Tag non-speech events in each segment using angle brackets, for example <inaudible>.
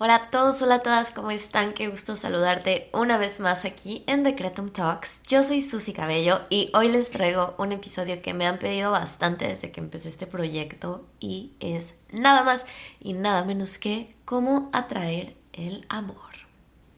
Hola a todos, hola a todas, ¿cómo están? Qué gusto saludarte una vez más aquí en Decretum Talks. Yo soy Susy Cabello y hoy les traigo un episodio que me han pedido bastante desde que empecé este proyecto y es nada más y nada menos que cómo atraer el amor.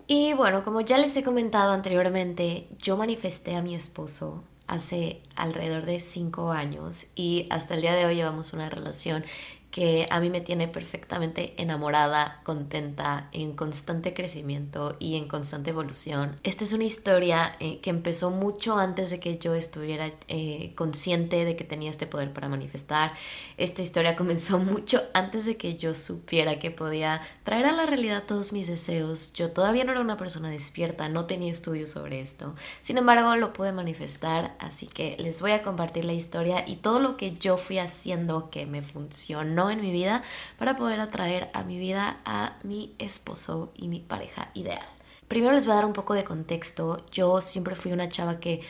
Y bueno, como ya les he comentado anteriormente, yo manifesté a mi esposo hace alrededor de cinco años y hasta el día de hoy llevamos una relación que a mí me tiene perfectamente enamorada, contenta, en constante crecimiento y en constante evolución. Esta es una historia eh, que empezó mucho antes de que yo estuviera eh, consciente de que tenía este poder para manifestar. Esta historia <laughs> comenzó mucho antes de que yo supiera que podía traer a la realidad todos mis deseos. Yo todavía no era una persona despierta, no tenía estudios sobre esto. Sin embargo, lo pude manifestar, así que les voy a compartir la historia y todo lo que yo fui haciendo que me funcionó en mi vida para poder atraer a mi vida a mi esposo y mi pareja ideal. Primero les voy a dar un poco de contexto. Yo siempre fui una chava que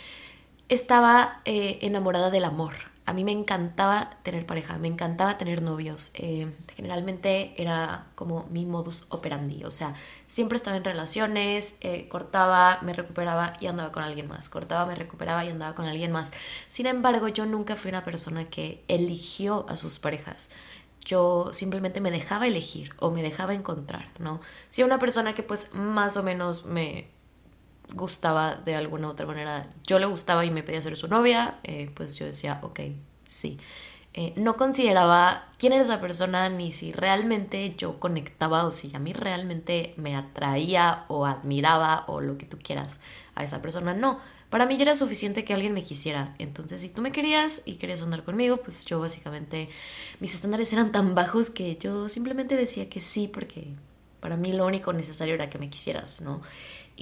estaba eh, enamorada del amor. A mí me encantaba tener pareja, me encantaba tener novios. Eh, generalmente era como mi modus operandi. O sea, siempre estaba en relaciones, eh, cortaba, me recuperaba y andaba con alguien más. Cortaba, me recuperaba y andaba con alguien más. Sin embargo, yo nunca fui una persona que eligió a sus parejas yo simplemente me dejaba elegir o me dejaba encontrar, ¿no? Si una persona que pues más o menos me gustaba de alguna u otra manera, yo le gustaba y me pedía ser su novia, eh, pues yo decía, ok, sí. Eh, no consideraba quién era esa persona ni si realmente yo conectaba o si a mí realmente me atraía o admiraba o lo que tú quieras a esa persona. No, para mí ya era suficiente que alguien me quisiera. Entonces, si tú me querías y querías andar conmigo, pues yo básicamente, mis estándares eran tan bajos que yo simplemente decía que sí, porque para mí lo único necesario era que me quisieras, ¿no?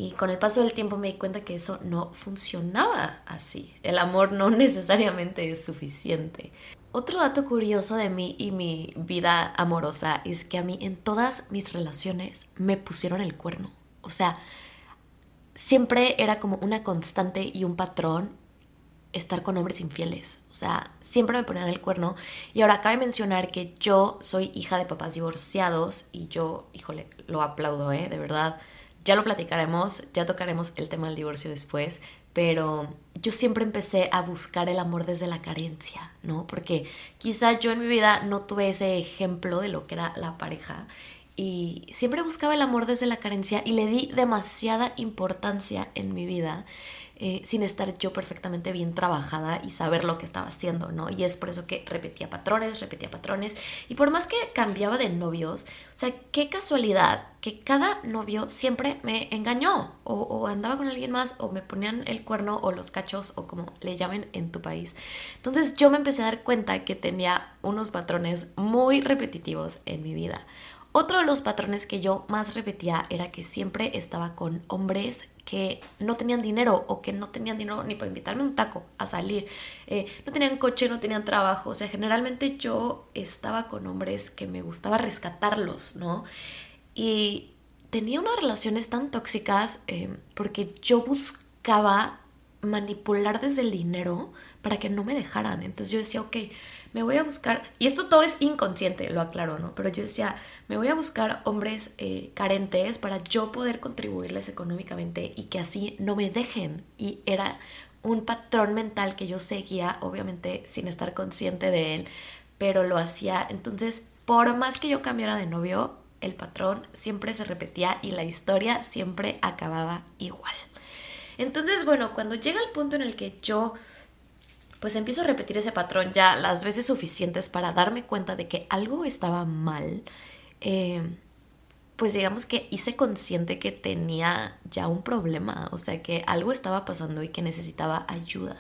Y con el paso del tiempo me di cuenta que eso no funcionaba así. El amor no <laughs> necesariamente es suficiente. Otro dato curioso de mí y mi vida amorosa es que a mí en todas mis relaciones me pusieron el cuerno. O sea, siempre era como una constante y un patrón estar con hombres infieles. O sea, siempre me ponían el cuerno. Y ahora cabe mencionar que yo soy hija de papás divorciados y yo, híjole, lo aplaudo, ¿eh? De verdad. Ya lo platicaremos, ya tocaremos el tema del divorcio después, pero yo siempre empecé a buscar el amor desde la carencia, ¿no? Porque quizá yo en mi vida no tuve ese ejemplo de lo que era la pareja y siempre buscaba el amor desde la carencia y le di demasiada importancia en mi vida eh, sin estar yo perfectamente bien trabajada y saber lo que estaba haciendo, ¿no? Y es por eso que repetía patrones, repetía patrones y por más que cambiaba de novios, o sea, qué casualidad que cada novio siempre me engañó o, o andaba con alguien más o me ponían el cuerno o los cachos o como le llamen en tu país. Entonces yo me empecé a dar cuenta que tenía unos patrones muy repetitivos en mi vida. Otro de los patrones que yo más repetía era que siempre estaba con hombres que no tenían dinero o que no tenían dinero ni para invitarme un taco a salir. Eh, no tenían coche, no tenían trabajo. O sea, generalmente yo estaba con hombres que me gustaba rescatarlos, ¿no? Y tenía unas relaciones tan tóxicas eh, porque yo buscaba manipular desde el dinero para que no me dejaran. Entonces yo decía, ok, me voy a buscar, y esto todo es inconsciente, lo aclaro, ¿no? Pero yo decía, me voy a buscar hombres eh, carentes para yo poder contribuirles económicamente y que así no me dejen. Y era un patrón mental que yo seguía, obviamente sin estar consciente de él, pero lo hacía. Entonces, por más que yo cambiara de novio, el patrón siempre se repetía y la historia siempre acababa igual. Entonces, bueno, cuando llega el punto en el que yo pues empiezo a repetir ese patrón ya las veces suficientes para darme cuenta de que algo estaba mal, eh, pues digamos que hice consciente que tenía ya un problema, o sea, que algo estaba pasando y que necesitaba ayuda.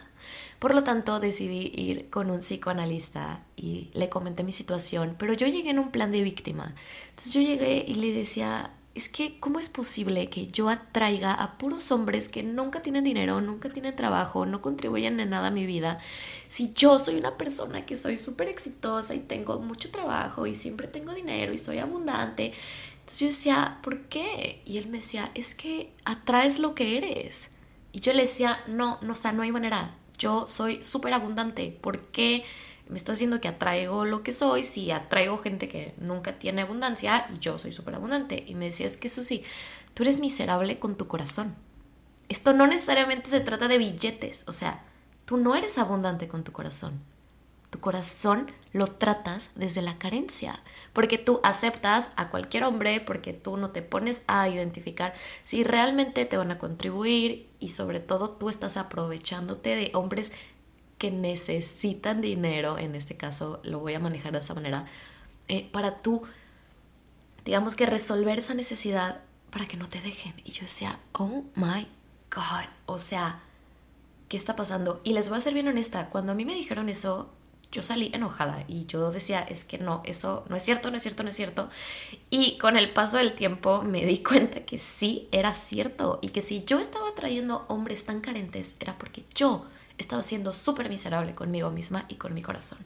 Por lo tanto, decidí ir con un psicoanalista y le comenté mi situación, pero yo llegué en un plan de víctima. Entonces yo llegué y le decía, es que, ¿cómo es posible que yo atraiga a puros hombres que nunca tienen dinero, nunca tienen trabajo, no contribuyen en nada a mi vida? Si yo soy una persona que soy súper exitosa y tengo mucho trabajo y siempre tengo dinero y soy abundante entonces yo decía, ¿por qué? Y él me decía, es que atraes lo que eres. Y yo le decía, no, no, o sea, no hay manera. Yo soy súper abundante. ¿Por qué me está diciendo que atraigo lo que soy si atraigo gente que nunca tiene abundancia y yo soy súper abundante? Y me decía, es que sí, tú eres miserable con tu corazón. Esto no necesariamente se trata de billetes. O sea, tú no eres abundante con tu corazón. Tu corazón lo tratas desde la carencia, porque tú aceptas a cualquier hombre, porque tú no te pones a identificar si realmente te van a contribuir y sobre todo tú estás aprovechándote de hombres que necesitan dinero, en este caso lo voy a manejar de esa manera, eh, para tú, digamos que resolver esa necesidad para que no te dejen. Y yo decía, oh my God, o sea, ¿qué está pasando? Y les voy a ser bien honesta, cuando a mí me dijeron eso, yo salí enojada y yo decía, es que no, eso no es cierto, no es cierto, no es cierto. Y con el paso del tiempo me di <laughs> cuenta que sí era cierto y que si yo estaba trayendo hombres tan carentes era porque yo estaba siendo súper miserable conmigo misma y con mi corazón.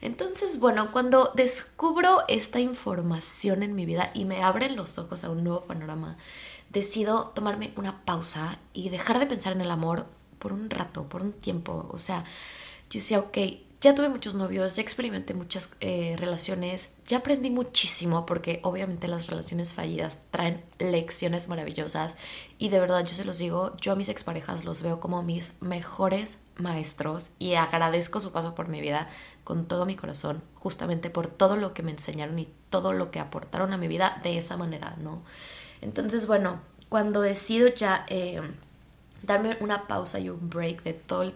Entonces, bueno, cuando descubro esta información en mi vida y me abren los ojos a un nuevo panorama, decido tomarme una pausa y dejar de pensar en el amor por un rato, por un tiempo. O sea, yo decía, ok, ya tuve muchos novios, ya experimenté muchas eh, relaciones, ya aprendí muchísimo porque obviamente las relaciones fallidas traen lecciones maravillosas y de verdad yo se los digo, yo a mis exparejas los veo como mis mejores maestros y agradezco su paso por mi vida con todo mi corazón, justamente por todo lo que me enseñaron y todo lo que aportaron a mi vida de esa manera, ¿no? Entonces, bueno, cuando decido ya eh, darme una pausa y un break de todo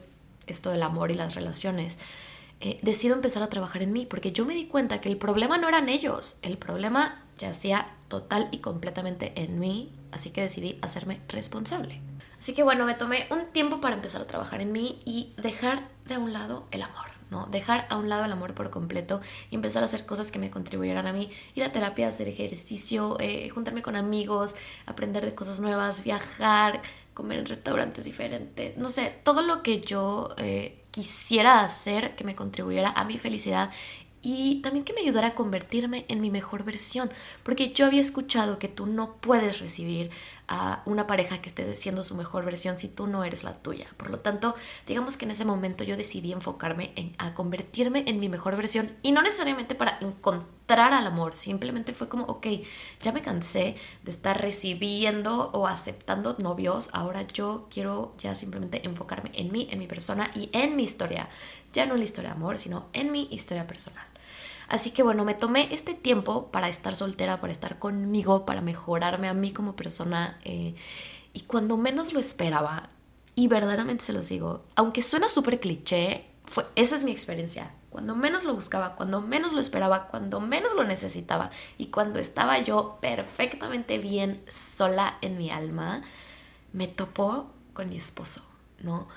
esto del amor y las relaciones, eh, decido empezar a trabajar en mí, porque yo me di cuenta que el problema no eran ellos, el problema yacía total y completamente en mí, así que decidí hacerme responsable. Así que bueno, me tomé un tiempo para empezar a trabajar en mí y dejar de un lado el amor. ¿no? Dejar a un lado el amor por completo y empezar a hacer cosas que me contribuyeran a mí, ir a terapia, hacer ejercicio, eh, juntarme con amigos, aprender de cosas nuevas, viajar, comer en restaurantes diferentes, no sé, todo lo que yo eh, quisiera hacer que me contribuyera a mi felicidad y también que me ayudara a convertirme en mi mejor versión, porque yo había escuchado que tú no puedes recibir a una pareja que esté siendo su mejor versión si tú no eres la tuya. Por lo tanto, digamos que en ese momento yo decidí enfocarme en a convertirme en mi mejor versión y no necesariamente para encontrar al amor, simplemente fue como, ok, ya me cansé de estar recibiendo o aceptando novios, ahora yo quiero ya simplemente enfocarme en mí, en mi persona y en mi historia, ya no en la historia de amor, sino en mi historia personal. Así que bueno, me tomé este tiempo para estar soltera, para estar conmigo, para mejorarme a mí como persona. Eh, y cuando menos lo esperaba, y verdaderamente se los digo, aunque suena súper cliché, fue, esa es mi experiencia. Cuando menos lo buscaba, cuando menos lo esperaba, cuando menos lo necesitaba y cuando estaba yo perfectamente bien sola en mi alma, me topó con mi esposo, ¿no?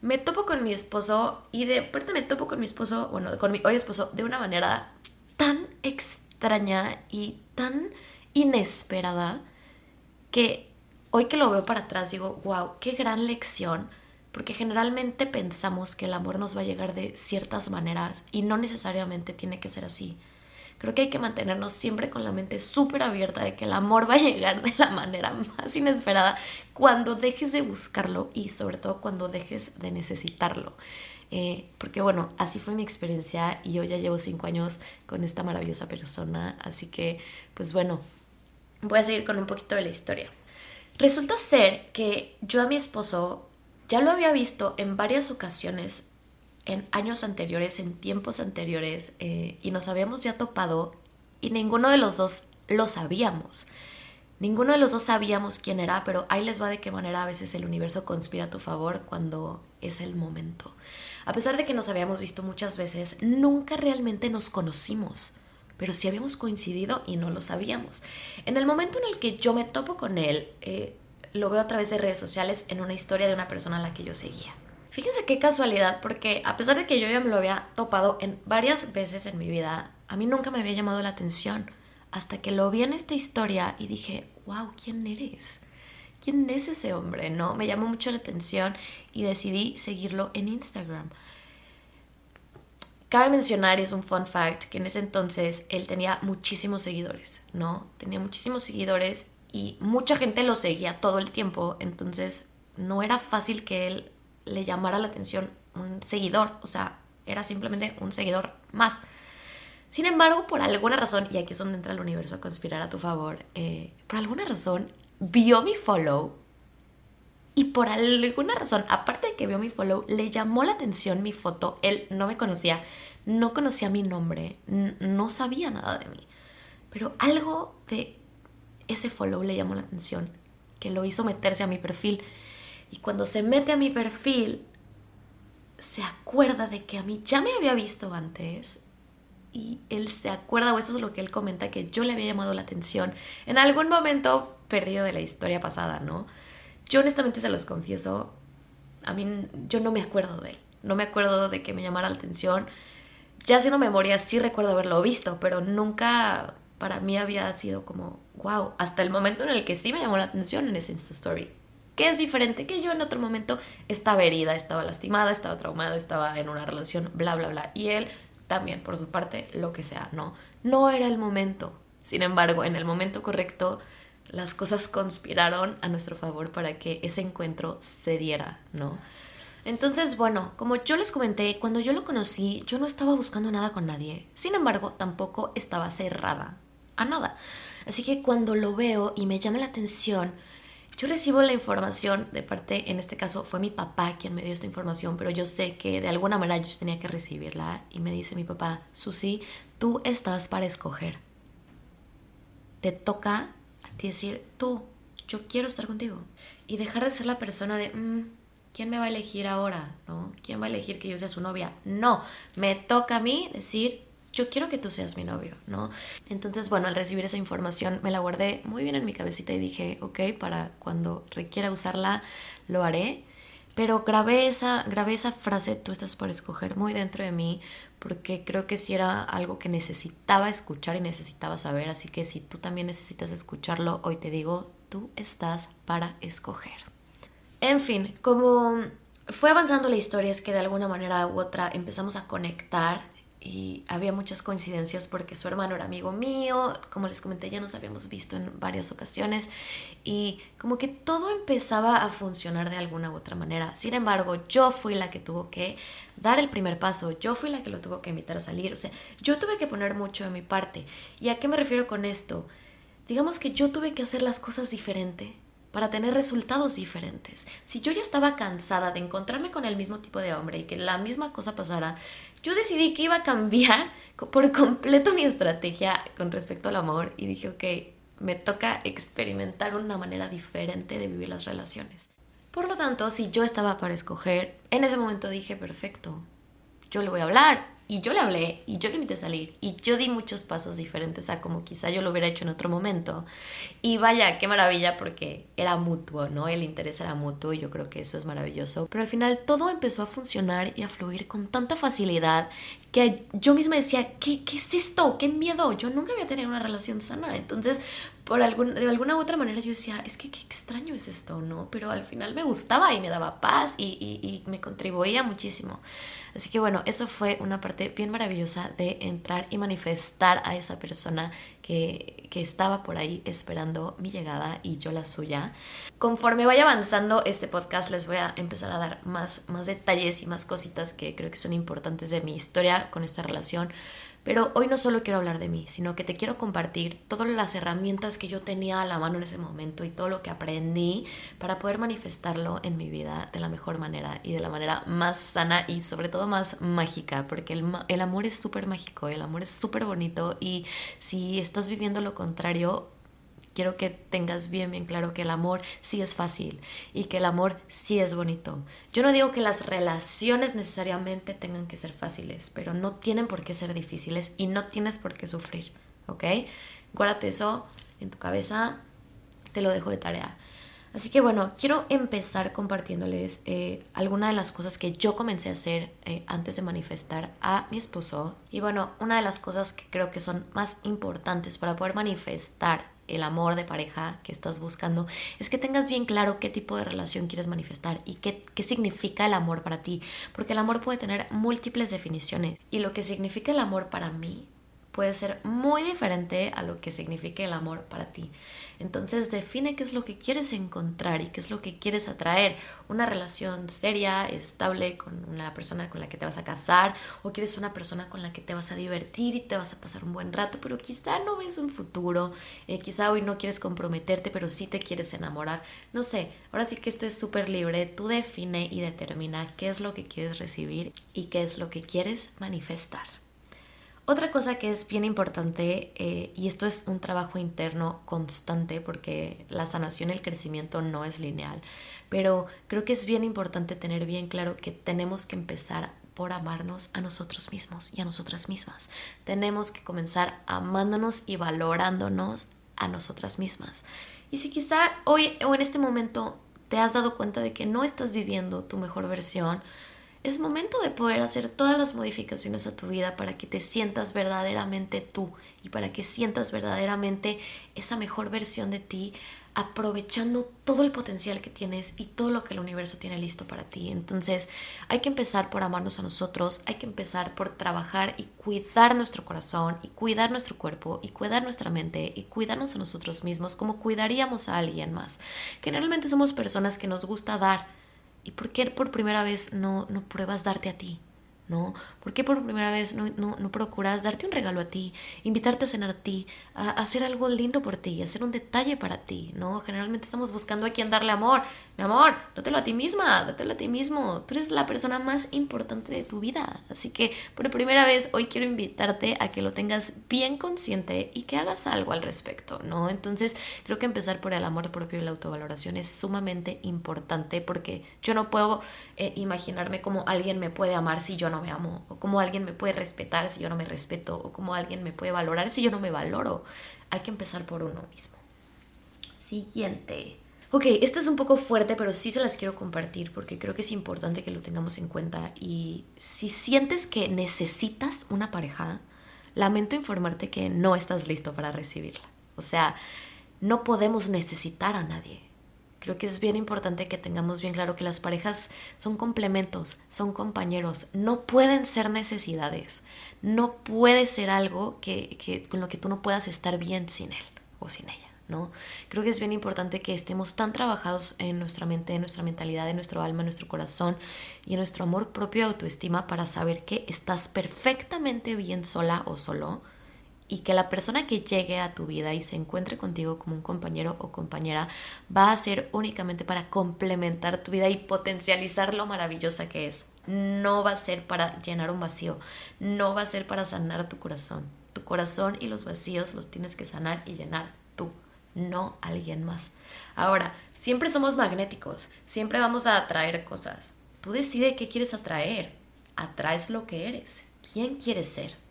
Me topo con mi esposo y de parte me topo con mi esposo, bueno, con mi hoy esposo, de una manera tan extraña y tan inesperada que hoy que lo veo para atrás digo, wow, qué gran lección, porque generalmente pensamos que el amor nos va a llegar de ciertas maneras y no necesariamente tiene que ser así. Creo que hay que mantenernos siempre con la mente súper abierta de que el amor va a llegar de la manera más inesperada cuando dejes de buscarlo y sobre todo cuando dejes de necesitarlo. Eh, porque bueno, así fue mi experiencia y yo ya llevo cinco años con esta maravillosa persona, así que pues bueno, voy a seguir con un poquito de la historia. Resulta ser que yo a mi esposo ya lo había visto en varias ocasiones en años anteriores, en tiempos anteriores, eh, y nos habíamos ya topado y ninguno de los dos lo sabíamos. Ninguno de los dos sabíamos quién era, pero ahí les va de qué manera a veces el universo conspira a tu favor cuando es el momento. A pesar de que nos habíamos visto muchas veces, nunca realmente nos conocimos. pero sí habíamos coincidido y no lo sabíamos. En el momento en el que yo me topo con él, eh, lo veo a través de redes sociales en una historia de una persona a la que yo seguía. Fíjense qué casualidad, porque a pesar de que yo ya me lo había topado en varias veces en mi vida, a mí nunca me había llamado la atención hasta que lo vi en esta historia y dije, wow, ¿quién eres? ¿Quién es ese hombre? No, me llamó mucho la atención y decidí seguirlo en Instagram. Cabe mencionar, y es un fun fact, que en ese entonces él tenía muchísimos seguidores, ¿no? Tenía muchísimos seguidores y mucha gente lo seguía todo el tiempo, entonces no era fácil que él le llamara la atención un seguidor, o sea, era simplemente un seguidor más. Sin embargo, por alguna razón, y aquí es donde entra el universo a conspirar a tu favor, eh, por alguna razón vio mi follow y por alguna razón, aparte de que vio mi follow, le llamó la atención mi foto. Él no me conocía, no conocía mi nombre, no sabía nada de mí. Pero algo de ese follow le llamó la atención, que lo hizo meterse a mi perfil. Y cuando se mete a mi perfil, se acuerda de que a mí ya me había visto antes y él se acuerda, o eso es lo que él comenta, que yo le había llamado la atención en algún momento perdido de la historia pasada, ¿no? Yo honestamente se los confieso, a mí yo no me acuerdo de él, no me acuerdo de que me llamara la atención. Ya haciendo memoria sí recuerdo haberlo visto, pero nunca para mí había sido como, wow, hasta el momento en el que sí me llamó la atención en ese Insta Story que es diferente que yo en otro momento estaba herida, estaba lastimada, estaba traumada, estaba en una relación, bla, bla, bla. Y él también, por su parte, lo que sea, no. No era el momento. Sin embargo, en el momento correcto, las cosas conspiraron a nuestro favor para que ese encuentro se diera, ¿no? Entonces, bueno, como yo les comenté, cuando yo lo conocí, yo no estaba buscando nada con nadie. Sin embargo, tampoco estaba cerrada a nada. Así que cuando lo veo y me llama la atención, yo recibo la información de parte, en este caso fue mi papá quien me dio esta información, pero yo sé que de alguna manera yo tenía que recibirla y me dice mi papá, Susi, tú estás para escoger. Te toca a ti decir, tú, yo quiero estar contigo. Y dejar de ser la persona de, mm, ¿quién me va a elegir ahora? ¿No? ¿Quién va a elegir que yo sea su novia? No, me toca a mí decir, yo quiero que tú seas mi novio, ¿no? Entonces, bueno, al recibir esa información me la guardé muy bien en mi cabecita y dije, ok, para cuando requiera usarla, lo haré. Pero grabé esa, grabé esa frase, tú estás por escoger, muy dentro de mí, porque creo que sí era algo que necesitaba escuchar y necesitaba saber. Así que si tú también necesitas escucharlo, hoy te digo, tú estás para escoger. En fin, como fue avanzando la historia, es que de alguna manera u otra empezamos a conectar y había muchas coincidencias porque su hermano era amigo mío, como les comenté ya nos habíamos visto en varias ocasiones y como que todo empezaba a funcionar de alguna u otra manera. Sin embargo, yo fui la que tuvo que dar el primer paso, yo fui la que lo tuvo que invitar a salir, o sea, yo tuve que poner mucho de mi parte. ¿Y a qué me refiero con esto? Digamos que yo tuve que hacer las cosas diferente para tener resultados diferentes. Si yo ya estaba cansada de encontrarme con el mismo tipo de hombre y que la misma cosa pasara, yo decidí que iba a cambiar <laughs> por completo mi estrategia con respecto al amor y dije, ok, me toca experimentar una manera diferente de vivir las relaciones. Por lo tanto, si yo estaba para escoger, en ese momento dije, perfecto, yo le voy a hablar, y yo le hablé y yo le invité a salir y yo di muchos pasos diferentes a como quizá yo lo hubiera hecho en otro momento. Y vaya, qué maravilla porque era mutuo, ¿no? El interés era mutuo y yo creo que eso es maravilloso. Pero al final todo empezó a funcionar y a fluir con tanta facilidad que yo misma decía, ¿qué, qué es esto? ¿Qué miedo? Yo nunca había tenido una relación sana. Entonces, por algún, de alguna u otra manera yo decía, es que qué extraño es esto, ¿no? Pero al final me gustaba y me daba paz y, y, me contribuía muchísimo. Así que bueno, eso fue una parte bien maravillosa de entrar y manifestar a esa persona que, que, estaba por ahí esperando mi llegada y yo la suya. Conforme vaya avanzando este podcast les voy a empezar a dar más, más detalles y más cositas que creo que son importantes de mi historia con esta relación pero hoy no solo quiero hablar de mí, sino que te quiero compartir todas las herramientas que yo tenía a la mano en ese momento y todo lo que aprendí para poder manifestarlo en mi vida de la mejor manera y de la manera más sana y sobre todo más mágica, porque el, el amor es súper mágico, el amor es súper bonito y si estás viviendo lo contrario, quiero que tengas bien, bien claro que el amor sí es fácil y que el amor sí es bonito. Yo no digo que las relaciones necesariamente tengan que ser fáciles, pero no tienen por qué ser difíciles y no tienes por qué sufrir, ¿ok? Guárdate eso en tu cabeza, te lo dejo de tarea. Así que bueno, quiero empezar compartiéndoles eh, algunas de las cosas que yo comencé a hacer eh, antes de manifestar a mi esposo. Y bueno, una de las cosas que creo que son más importantes para poder manifestar el amor de pareja que estás buscando, es que tengas bien claro qué tipo de relación quieres manifestar y qué, qué significa el amor para ti. Porque el amor puede tener múltiples definiciones. Y lo que significa el amor para mí puede ser muy diferente a lo que signifique el amor para ti. Entonces define qué es lo que quieres encontrar y qué es lo que quieres atraer. Una relación seria, estable con una persona con la que te vas a casar o quieres una persona con la que te vas a divertir y te vas a pasar un buen rato, pero quizá no ves un futuro, eh, quizá hoy no quieres comprometerte, pero sí te quieres enamorar. No sé, ahora sí que esto es súper libre. Tú define y determina qué es lo que quieres recibir y qué es lo que quieres manifestar. Otra cosa que es bien importante, eh, y esto es un trabajo interno constante porque la sanación y el crecimiento no es lineal, pero creo que es bien importante tener bien claro que tenemos que empezar por amarnos a nosotros mismos y a nosotras mismas. Tenemos que comenzar amándonos y valorándonos a nosotras mismas. Y si quizá hoy o en este momento te has dado cuenta de que no estás viviendo tu mejor versión, es momento de poder hacer todas las modificaciones a tu vida para que te sientas verdaderamente tú y para que sientas verdaderamente esa mejor versión de ti aprovechando todo el potencial que tienes y todo lo que el universo tiene listo para ti. Entonces hay que empezar por amarnos a nosotros, hay que empezar por trabajar y cuidar nuestro corazón y cuidar nuestro cuerpo y cuidar nuestra mente y cuidarnos a nosotros mismos como cuidaríamos a alguien más. Generalmente somos personas que nos gusta dar ¿Y por qué por primera vez no, no pruebas darte a ti? ¿No? ¿Por qué por primera vez no, no, procuras darte un regalo a ti, invitarte a cenar a ti, a, hacer algo lindo por ti, hacer un detalle para ti, ¿no? Generalmente estamos buscando a quien darle amor. Mi amor, dátelo a ti misma, dátelo a ti mismo. Tú eres la persona más importante de tu vida. Así que por primera vez hoy quiero invitarte a que lo tengas bien consciente y que hagas algo al respecto, ¿no? Entonces creo que empezar por el amor propio y la autovaloración es sumamente importante porque yo no puedo eh, imaginarme cómo alguien me puede amar si yo no me amo, o cómo alguien me puede respetar si yo no me respeto, o cómo alguien me puede valorar si yo no me valoro. Hay que empezar por uno mismo. Siguiente. Ok, esta es un poco fuerte, pero sí se las quiero compartir porque creo que es importante que lo tengamos en cuenta. Y si sientes que necesitas una pareja, lamento informarte que no estás listo para recibirla. O sea, no podemos necesitar a nadie. Creo que es bien importante que tengamos bien claro que las parejas son complementos, son compañeros, no pueden ser necesidades, no puede ser algo que, con lo que tú no puedas estar bien sin él o sin ella. ¿no? Creo que es bien importante que estemos tan trabajados en nuestra mente, en nuestra mentalidad, en nuestro alma, en nuestro corazón y en nuestro amor propio y autoestima para saber que estás perfectamente bien sola o solo y que la persona que llegue a tu vida y se encuentre contigo como un compañero o compañera va a ser únicamente para complementar tu vida y potencializar lo maravillosa que es. No va a ser para llenar un vacío, no va a ser para sanar tu corazón. Tu corazón y los vacíos los tienes que sanar y llenar tú, no alguien más. Ahora, siempre somos magnéticos, siempre vamos a atraer cosas. Tú decides qué quieres atraer, atraes lo que eres. ¿Quién quieres ser?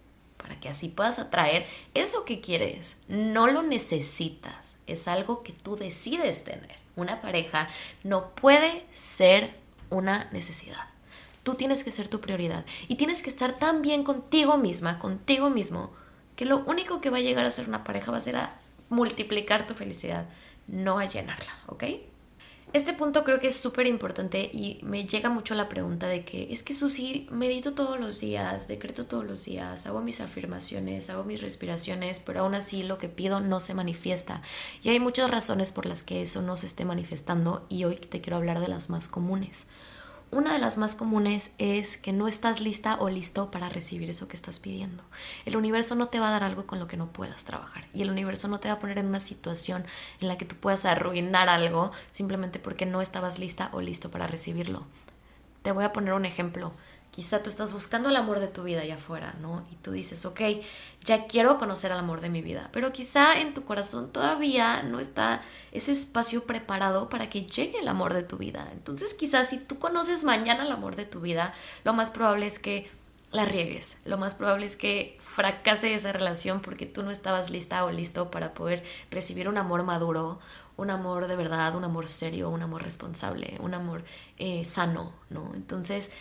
Para que así puedas atraer eso que quieres. No lo necesitas, es algo que tú decides tener. Una pareja no puede ser una necesidad. Tú tienes que ser tu prioridad y tienes que estar tan bien contigo misma, contigo mismo, que lo único que va a llegar a ser una pareja va a ser a multiplicar tu felicidad, no a llenarla, ¿ok? Este punto creo que es súper importante y me llega mucho la pregunta de que es que Susi, medito todos los días, decreto todos los días, hago mis afirmaciones, hago mis respiraciones, pero aún así lo que pido no se manifiesta. Y hay muchas razones por las que eso no se esté manifestando y hoy te quiero hablar de las más comunes. Una de las más comunes es que no estás lista o listo para recibir eso que estás pidiendo. El universo no te va a dar algo con lo que no puedas trabajar y el universo no te va a poner en una situación en la que tú puedas arruinar algo simplemente porque no estabas lista o listo para recibirlo. Te voy a poner un ejemplo. Quizá tú estás buscando el amor de tu vida allá afuera, ¿no? Y tú dices, ok, ya quiero conocer al amor de mi vida, pero quizá en tu corazón todavía no está ese espacio preparado para que llegue el amor de tu vida. Entonces quizás si tú conoces mañana el amor de tu vida, lo más probable es que la riegues, lo más probable es que fracase esa relación porque tú no estabas lista o listo para poder recibir un amor maduro, un amor de verdad, un amor serio, un amor responsable, un amor eh, sano, ¿no? Entonces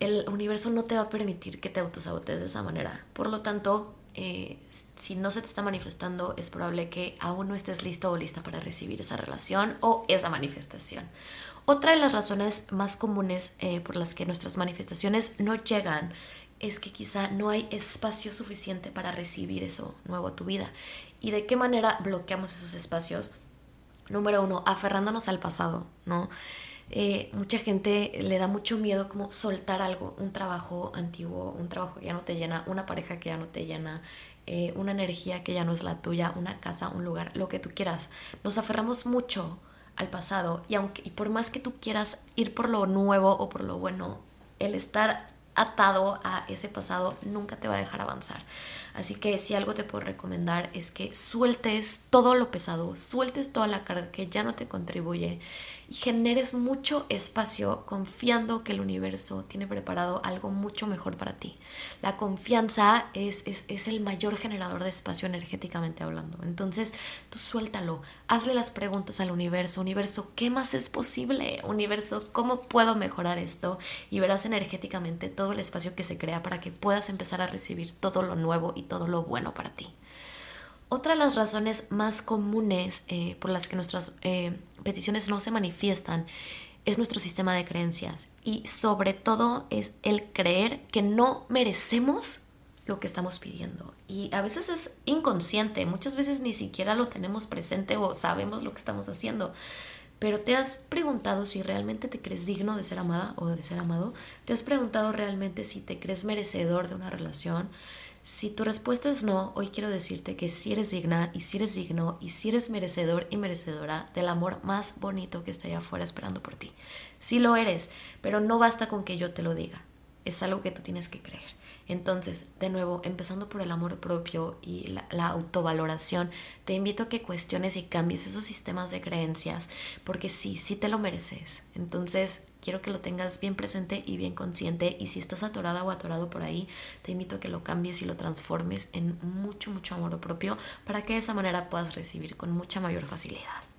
el universo no te va a permitir que te autosabotes de esa manera. Por lo tanto, eh, si no se te está manifestando, es probable que aún no estés listo o lista para recibir esa relación o esa manifestación. Otra de las razones más comunes eh, por las que nuestras manifestaciones no llegan es que quizá no hay espacio suficiente para recibir eso nuevo a tu vida. ¿Y de qué manera bloqueamos esos espacios? Número uno, aferrándonos al pasado, ¿no? Eh, mucha gente le da mucho miedo como soltar algo, un trabajo antiguo, un trabajo que ya no te llena, una pareja que ya no te llena, eh, una energía que ya no es la tuya, una casa, un lugar, lo que tú quieras. Nos aferramos mucho al pasado y aunque y por más que tú quieras ir por lo nuevo o por lo bueno, el estar atado a ese pasado nunca te va a dejar avanzar. Así que si algo te puedo recomendar es que sueltes todo lo pesado, sueltes toda la carga que ya no te contribuye y generes mucho espacio confiando que el universo tiene preparado algo mucho mejor para ti. La confianza es, es, el mayor generador de espacio energéticamente hablando. Entonces, tú suéltalo, hazle las preguntas al universo, universo, ¿qué más es posible? Universo, ¿cómo puedo mejorar esto? Y verás energéticamente todo el espacio que se crea para que puedas empezar a recibir todo lo nuevo y todo lo bueno para ti. Otra de las razones más comunes eh, por las que nuestras eh, peticiones no se manifiestan es nuestro sistema de creencias y sobre todo es el creer que no merecemos lo que estamos pidiendo. Y a veces es inconsciente, muchas veces ni siquiera lo tenemos presente o sabemos lo que estamos haciendo. Pero te has preguntado si realmente te crees digno de ser amada o de ser amado. Te has preguntado realmente si te crees merecedor de una relación. Si tu respuesta es no, hoy quiero decirte que si eres digna y si eres digno y si eres merecedor y merecedora del amor más bonito que está allá afuera esperando por ti. Sí lo eres, pero no basta con que yo te lo diga. Es algo que tú tienes que creer. Entonces, de nuevo, empezando por el amor propio y la, la, autovaloración, te invito a que cuestiones y cambies esos sistemas de creencias, porque sí, sí te lo mereces. Entonces, quiero que lo tengas bien presente y bien consciente y si estás atorada o atorado por ahí, te invito a que lo cambies y lo transformes en mucho, mucho amor propio para que de esa manera puedas recibir con mucha mayor facilidad.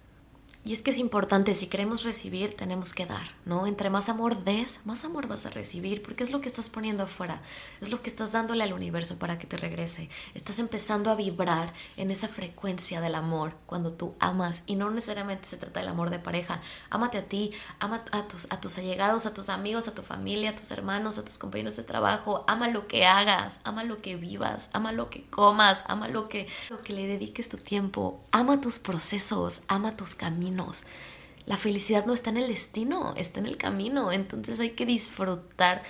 Y es que es importante, si queremos recibir, tenemos que dar, ¿no? Entre más amor des, más amor vas a recibir, porque es lo que estás poniendo afuera, es lo que estás dándole al universo para que te regrese. Estás empezando a vibrar en esa frecuencia del amor cuando tú amas, y no necesariamente se trata del amor de pareja. Ámate a ti, ama a tus, a tus allegados, a tus amigos, a tu familia, a tus hermanos, a tus compañeros de trabajo. Ama lo que hagas, ama lo que vivas, ama lo que comas, ama lo que, lo que le dediques tu tiempo. Ama tus procesos, ama tus caminos la felicidad no está en el destino, está en el camino. Entonces hay que disfrutar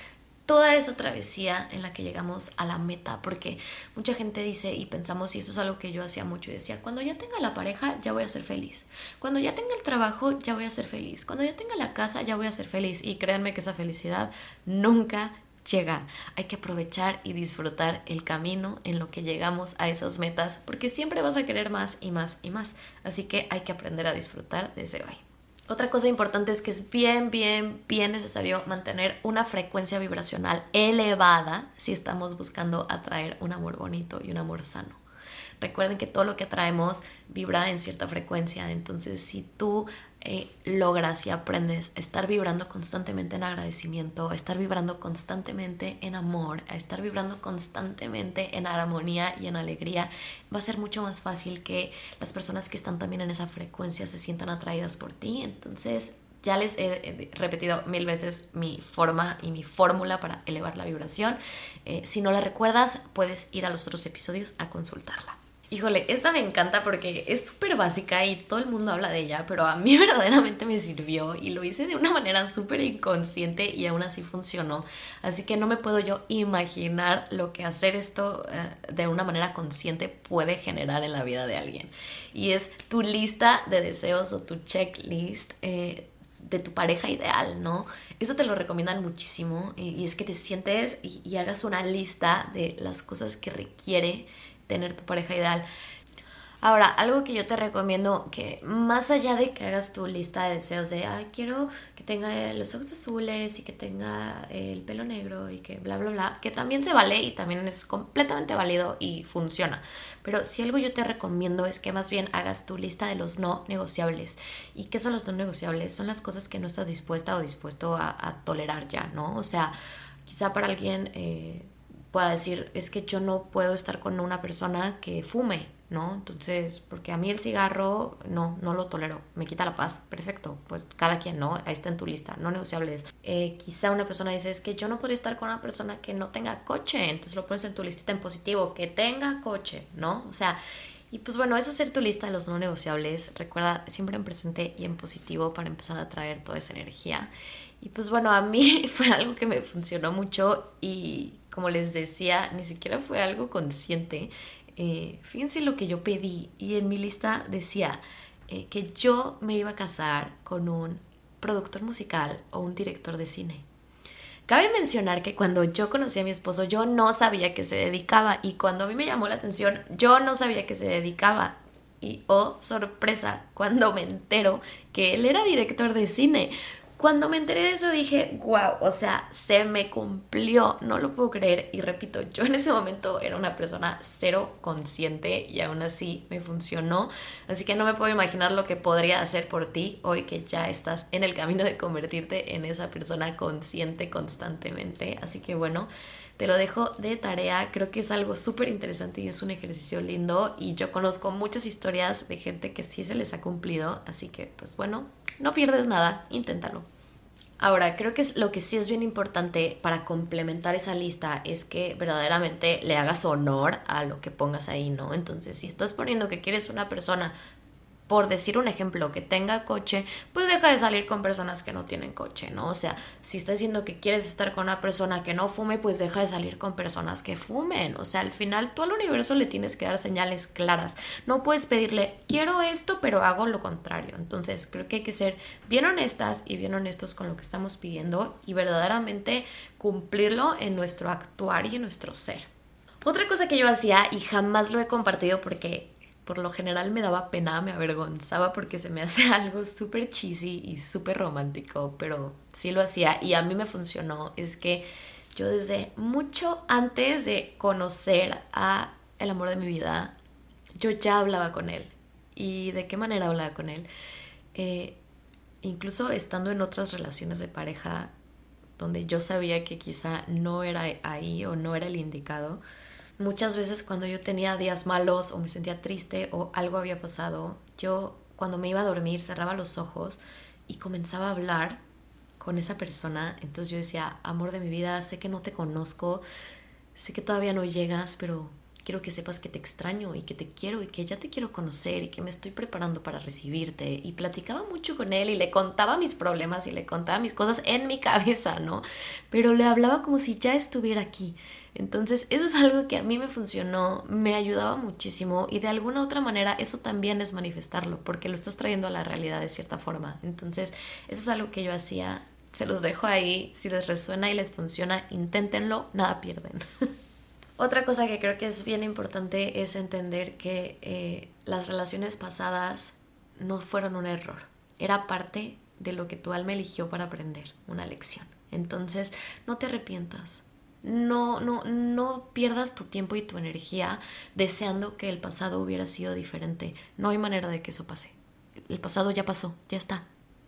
toda esa travesía en la que llegamos a la meta, porque mucha gente dice y pensamos, y eso es algo que yo hacía mucho, y decía, cuando ya tenga la pareja, ya voy a ser feliz, cuando ya tenga el trabajo, ya voy a ser feliz, cuando ya tenga la casa, ya voy a ser feliz, y créanme que esa felicidad nunca llega. Hay que aprovechar y disfrutar el camino en lo que llegamos a esas metas, porque siempre vas a querer más y más y más. Así que hay que aprender a disfrutar desde hoy. Otra cosa importante es que es bien, bien, bien necesario mantener una frecuencia vibracional elevada si estamos buscando atraer un amor bonito y un amor sano. Recuerden que todo lo que atraemos vibra en cierta frecuencia, entonces si tú eh, logras y aprendes a estar vibrando constantemente en agradecimiento, a estar vibrando constantemente en amor, a estar vibrando constantemente en armonía y en alegría, va a ser mucho más fácil que las personas que están también en esa frecuencia se sientan atraídas por ti. Entonces, ya les he repetido mil veces mi forma y mi fórmula para elevar la vibración. Eh, si no la recuerdas, puedes ir a los otros episodios a consultarla. Híjole, esta me encanta porque es súper básica y todo el mundo habla de ella, pero a mí <laughs> verdaderamente me sirvió y lo hice de una manera súper inconsciente y aún así funcionó. Así que no me puedo yo imaginar lo que hacer esto eh, de una manera consciente puede generar en la vida de alguien. Y es tu lista de deseos o tu checklist. Eh, de tu pareja ideal, ¿no? Eso te lo recomiendan muchísimo y, es que te sientes y, y hagas una lista de las cosas que requiere tener tu pareja ideal. Ahora, algo que yo te recomiendo que más allá de que hagas tu lista de deseos de, ay, quiero que tenga los ojos azules y que tenga el pelo negro y que bla, bla, bla, que también se vale y también es completamente válido y funciona. Pero si algo yo te recomiendo es que más bien hagas tu lista de los no negociables. ¿Y qué son los no negociables? Son las cosas que no estás dispuesta o dispuesto a, tolerar ya, ¿no? O sea, quizá para alguien... Eh, pueda decir, es que yo no puedo estar con una persona que fume, ¿no? Entonces, porque a mí el cigarro, no, no lo tolero, me quita la paz, perfecto, pues cada quien, ¿no? Ahí está en tu lista, no negociables. Eh, quizá una persona dice, es que yo no podría estar con una persona que no tenga coche, entonces lo pones en tu listita en positivo, que tenga coche, ¿no? O sea, y pues bueno, es hacer tu lista de los no negociables, recuerda siempre en presente y en positivo para empezar a traer toda esa energía. Y pues bueno, a mí <laughs> fue algo que me funcionó mucho y como les decía, ni siquiera fue algo consciente eh, fíjense lo que yo pedí y en mi lista decía eh, que yo me iba a casar con un productor musical o un director de cine. Cabe mencionar que cuando yo conocí a mi esposo yo no sabía que se dedicaba y cuando a mí me llamó la atención yo no sabía que se dedicaba. Y oh, sorpresa, cuando me entero que él era director de cine. Cuando me enteré de eso dije, wow, o sea, se me cumplió, no lo puedo creer. Y repito, yo en ese momento era una persona cero consciente y aún así me funcionó. Así que no me puedo imaginar lo que podría hacer por ti hoy que ya estás en el camino de convertirte en esa persona consciente constantemente. Así que bueno, te lo dejo de tarea. Creo que es algo súper interesante y es un ejercicio lindo. Y yo conozco muchas historias de gente que sí se les ha cumplido. Así que pues bueno, no pierdes nada, inténtalo. Ahora, creo que lo que sí es bien importante para complementar esa lista es que verdaderamente le hagas honor a lo que pongas ahí, ¿no? Entonces, si estás poniendo que quieres una persona por decir un ejemplo, que tenga coche, pues deja de salir con personas que no tienen coche, ¿no? O sea, si estás diciendo que quieres estar con una persona que no fume, pues deja de salir con personas que fumen. O sea, al final tú al universo le tienes que dar señales claras. No puedes pedirle, quiero esto, pero hago lo contrario. Entonces, creo que hay que ser bien honestas y bien honestos con lo que estamos pidiendo y verdaderamente cumplirlo en nuestro actuar y en nuestro ser. Otra cosa que yo hacía y jamás lo he compartido porque por lo general me daba pena, me avergonzaba porque se me <laughs> hace algo súper cheesy y súper romántico, pero sí lo hacía y a mí me funcionó. Es que yo desde mucho antes de conocer a el amor de mi vida, yo ya hablaba con él. ¿Y de qué manera hablaba con él? Eh, incluso estando en otras relaciones de pareja donde yo sabía que quizá no era ahí o no era el indicado, Muchas veces cuando yo tenía días malos o me sentía triste o algo había pasado, yo cuando me iba a dormir cerraba los ojos y comenzaba a hablar con esa persona. Entonces yo decía, amor de mi vida, sé que no te conozco, sé que todavía no llegas, pero quiero que sepas que te extraño y que te quiero y que ya te quiero conocer y que me estoy preparando para recibirte. Y platicaba mucho con él y le contaba mis problemas y le contaba mis cosas en mi <laughs> cabeza, ¿no? Pero le hablaba como si ya estuviera aquí. Entonces, eso es algo que a mí me funcionó, me ayudaba muchísimo y de alguna otra manera eso también es manifestarlo, porque lo estás trayendo a la realidad de cierta forma. Entonces, eso es algo que yo hacía, se los dejo ahí, si les resuena y les funciona, inténtenlo, nada pierden. <laughs> Otra cosa que creo que es bien importante es entender que eh, las relaciones pasadas no fueron un error, era parte de lo que tu alma eligió para aprender, una lección. Entonces, no te arrepientas. No, no, no pierdas tu tiempo y tu energía deseando que el pasado hubiera sido diferente. No hay manera de que eso pase. El pasado ya pasó, ya está.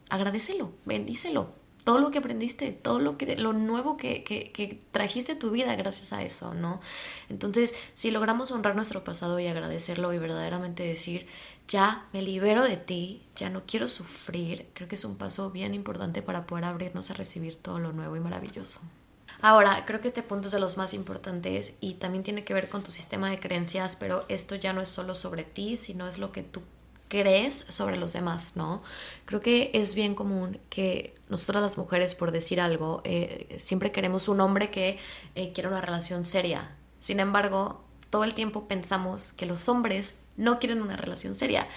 Agradecelo, bendícelo, todo lo que aprendiste, todo lo, que, lo nuevo que, que, trajiste a tu vida gracias a eso, ¿no? Entonces, si logramos honrar nuestro pasado y agradecerlo y verdaderamente decir, ya me libero de ti, ya no quiero sufrir, creo que es un paso bien importante para poder abrirnos a recibir todo lo nuevo y maravilloso. Ahora, creo que este punto es de los más importantes y también tiene que ver con tu sistema de creencias, pero esto ya no es solo sobre ti, sino es lo que tú crees sobre los demás, ¿no? Creo que es bien común que nosotras las mujeres, por decir algo, eh, siempre queremos un hombre que eh, quiera una relación seria. Sin embargo, todo el tiempo pensamos que los hombres no quieren una relación seria.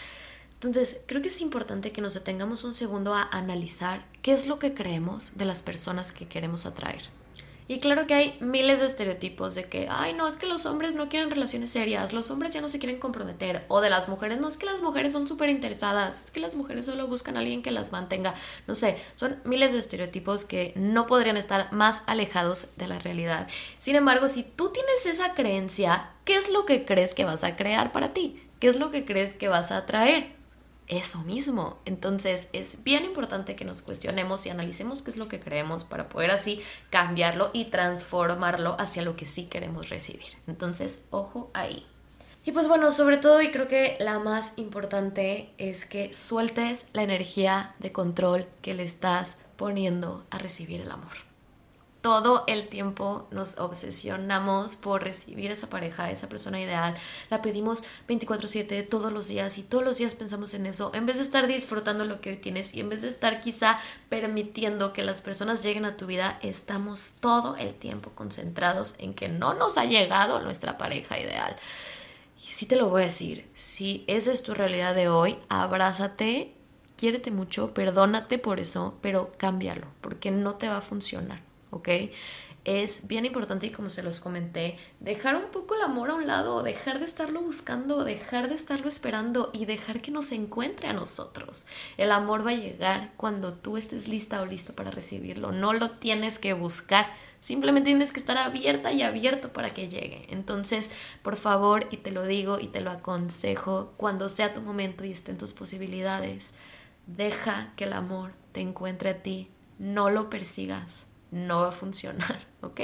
Entonces, creo que es importante que nos detengamos un segundo a analizar qué es lo que creemos de las personas que queremos atraer. Y claro que hay miles de estereotipos de que, ay, no, es que los hombres no quieren relaciones serias, los hombres ya no se quieren comprometer, o de las mujeres, no, es que las mujeres son súper interesadas, es que las mujeres solo buscan a alguien que las mantenga, no sé, son miles de estereotipos que no podrían estar más alejados de la realidad. Sin embargo, si tú tienes esa creencia, ¿qué es lo que crees que vas a crear para ti? ¿Qué es lo que crees que vas a atraer? Eso mismo. Entonces es bien importante que nos cuestionemos y analicemos qué es lo que creemos para poder así cambiarlo y transformarlo hacia lo que sí queremos recibir. Entonces, ojo ahí. Y pues bueno, sobre todo y creo que la más importante es que sueltes la energía de control que le estás poniendo a recibir el amor todo el tiempo nos obsesionamos por recibir esa pareja, esa persona ideal. La pedimos 24/7 todos los días y todos los días pensamos en eso, en vez de estar disfrutando lo que hoy tienes y en vez de estar quizá permitiendo que las personas lleguen a tu vida, estamos todo el tiempo concentrados en que no nos ha llegado nuestra pareja ideal. Y sí te lo voy a decir, si esa es tu realidad de hoy, abrázate, quiérete mucho, perdónate por eso, pero cámbialo, porque no te va a funcionar. ¿Ok? Es bien importante y como se los comenté, dejar un poco el amor a un lado, dejar de estarlo buscando, dejar de estarlo esperando y dejar que nos encuentre a nosotros. El amor va a llegar cuando tú estés lista o listo para recibirlo. No lo tienes que buscar. Simplemente tienes que estar abierta y abierto para que llegue. Entonces, por favor, y te lo digo y te lo aconsejo, cuando sea tu momento y estén tus posibilidades, deja que el amor te encuentre a ti. No lo persigas no va a funcionar, <laughs> ¿ok?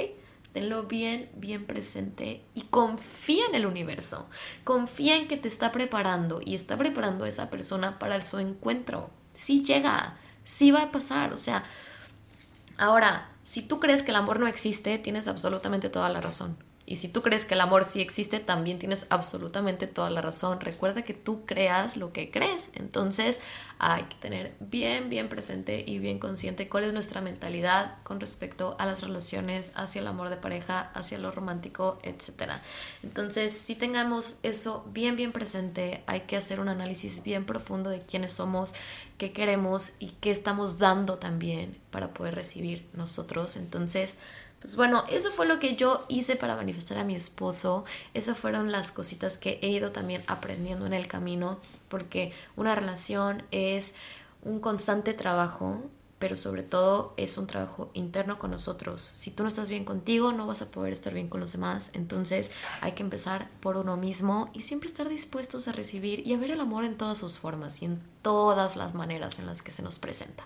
Tenlo bien, bien presente y confía en el universo. Confía en que te está preparando y está preparando a esa persona para su encuentro. Sí llega, sí va a pasar. O sea, ahora, si tú crees que el amor no existe, tienes absolutamente toda la razón. Y si tú crees que el amor sí existe, también tienes absolutamente toda la razón. Recuerda que tú creas lo que crees. Entonces hay que tener bien, bien presente y bien consciente cuál es nuestra mentalidad con respecto a las relaciones, hacia el amor de pareja, hacia lo romántico, etc. Entonces, si tengamos eso bien, bien presente, hay que hacer un análisis bien profundo de quiénes somos, qué queremos y qué estamos dando también para poder recibir nosotros. Entonces, pues bueno, eso fue lo que yo hice para manifestar a mi esposo. Esas fueron las cositas que he ido también aprendiendo en el camino, porque una relación es un constante trabajo, pero sobre todo es un trabajo interno con nosotros. Si tú no estás bien contigo, no vas a poder estar bien con los demás. Entonces hay que empezar por uno mismo y siempre estar dispuestos a recibir y a ver el amor en todas sus formas y en todas las maneras en las que se nos presenta.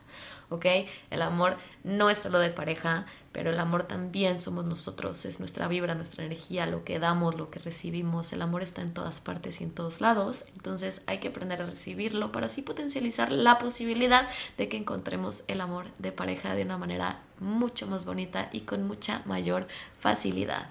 ¿Ok? El amor no es solo de pareja, pero el amor también somos nosotros, es nuestra vibra, nuestra energía, lo que damos, lo que recibimos. El amor está en todas partes y en todos lados, entonces hay que aprender a recibirlo para así potencializar la posibilidad de que encontremos el amor de pareja de una manera mucho más bonita y con mucha mayor facilidad.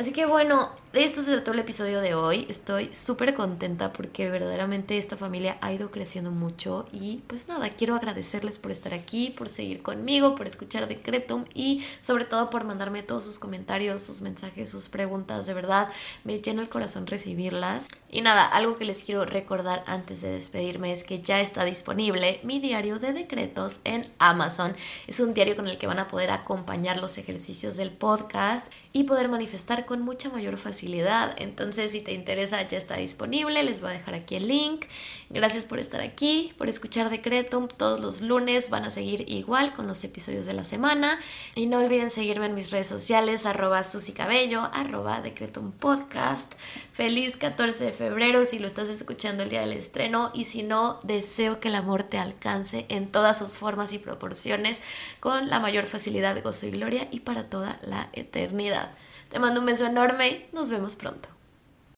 Así que bueno, de esto se trató el episodio de hoy. Estoy súper contenta porque verdaderamente esta familia ha ido creciendo mucho y pues nada, quiero agradecerles por estar aquí, por seguir conmigo, por escuchar Decretum y sobre todo por mandarme todos sus comentarios, sus mensajes, sus preguntas. De verdad, me llena el corazón recibirlas. Y nada, algo que les quiero recordar antes de despedirme es que ya está disponible mi diario de decretos en Amazon. Es un diario con el que van a poder acompañar los ejercicios del podcast y poder manifestar con mucha mayor facilidad. Entonces, si te interesa, ya está disponible. Les voy a dejar aquí el link. Gracias por estar aquí, por escuchar Decretum. Todos los lunes van a seguir igual con los episodios de la semana. Y no olviden seguirme en mis redes sociales, arroba susicabello, arroba Decretum Podcast. Feliz 14 de febrero si lo estás escuchando el día del estreno. Y si no, deseo que el amor te alcance en todas sus formas y proporciones con la mayor facilidad, gozo y gloria y para toda la eternidad. Te mando un beso enorme. Nos vemos pronto.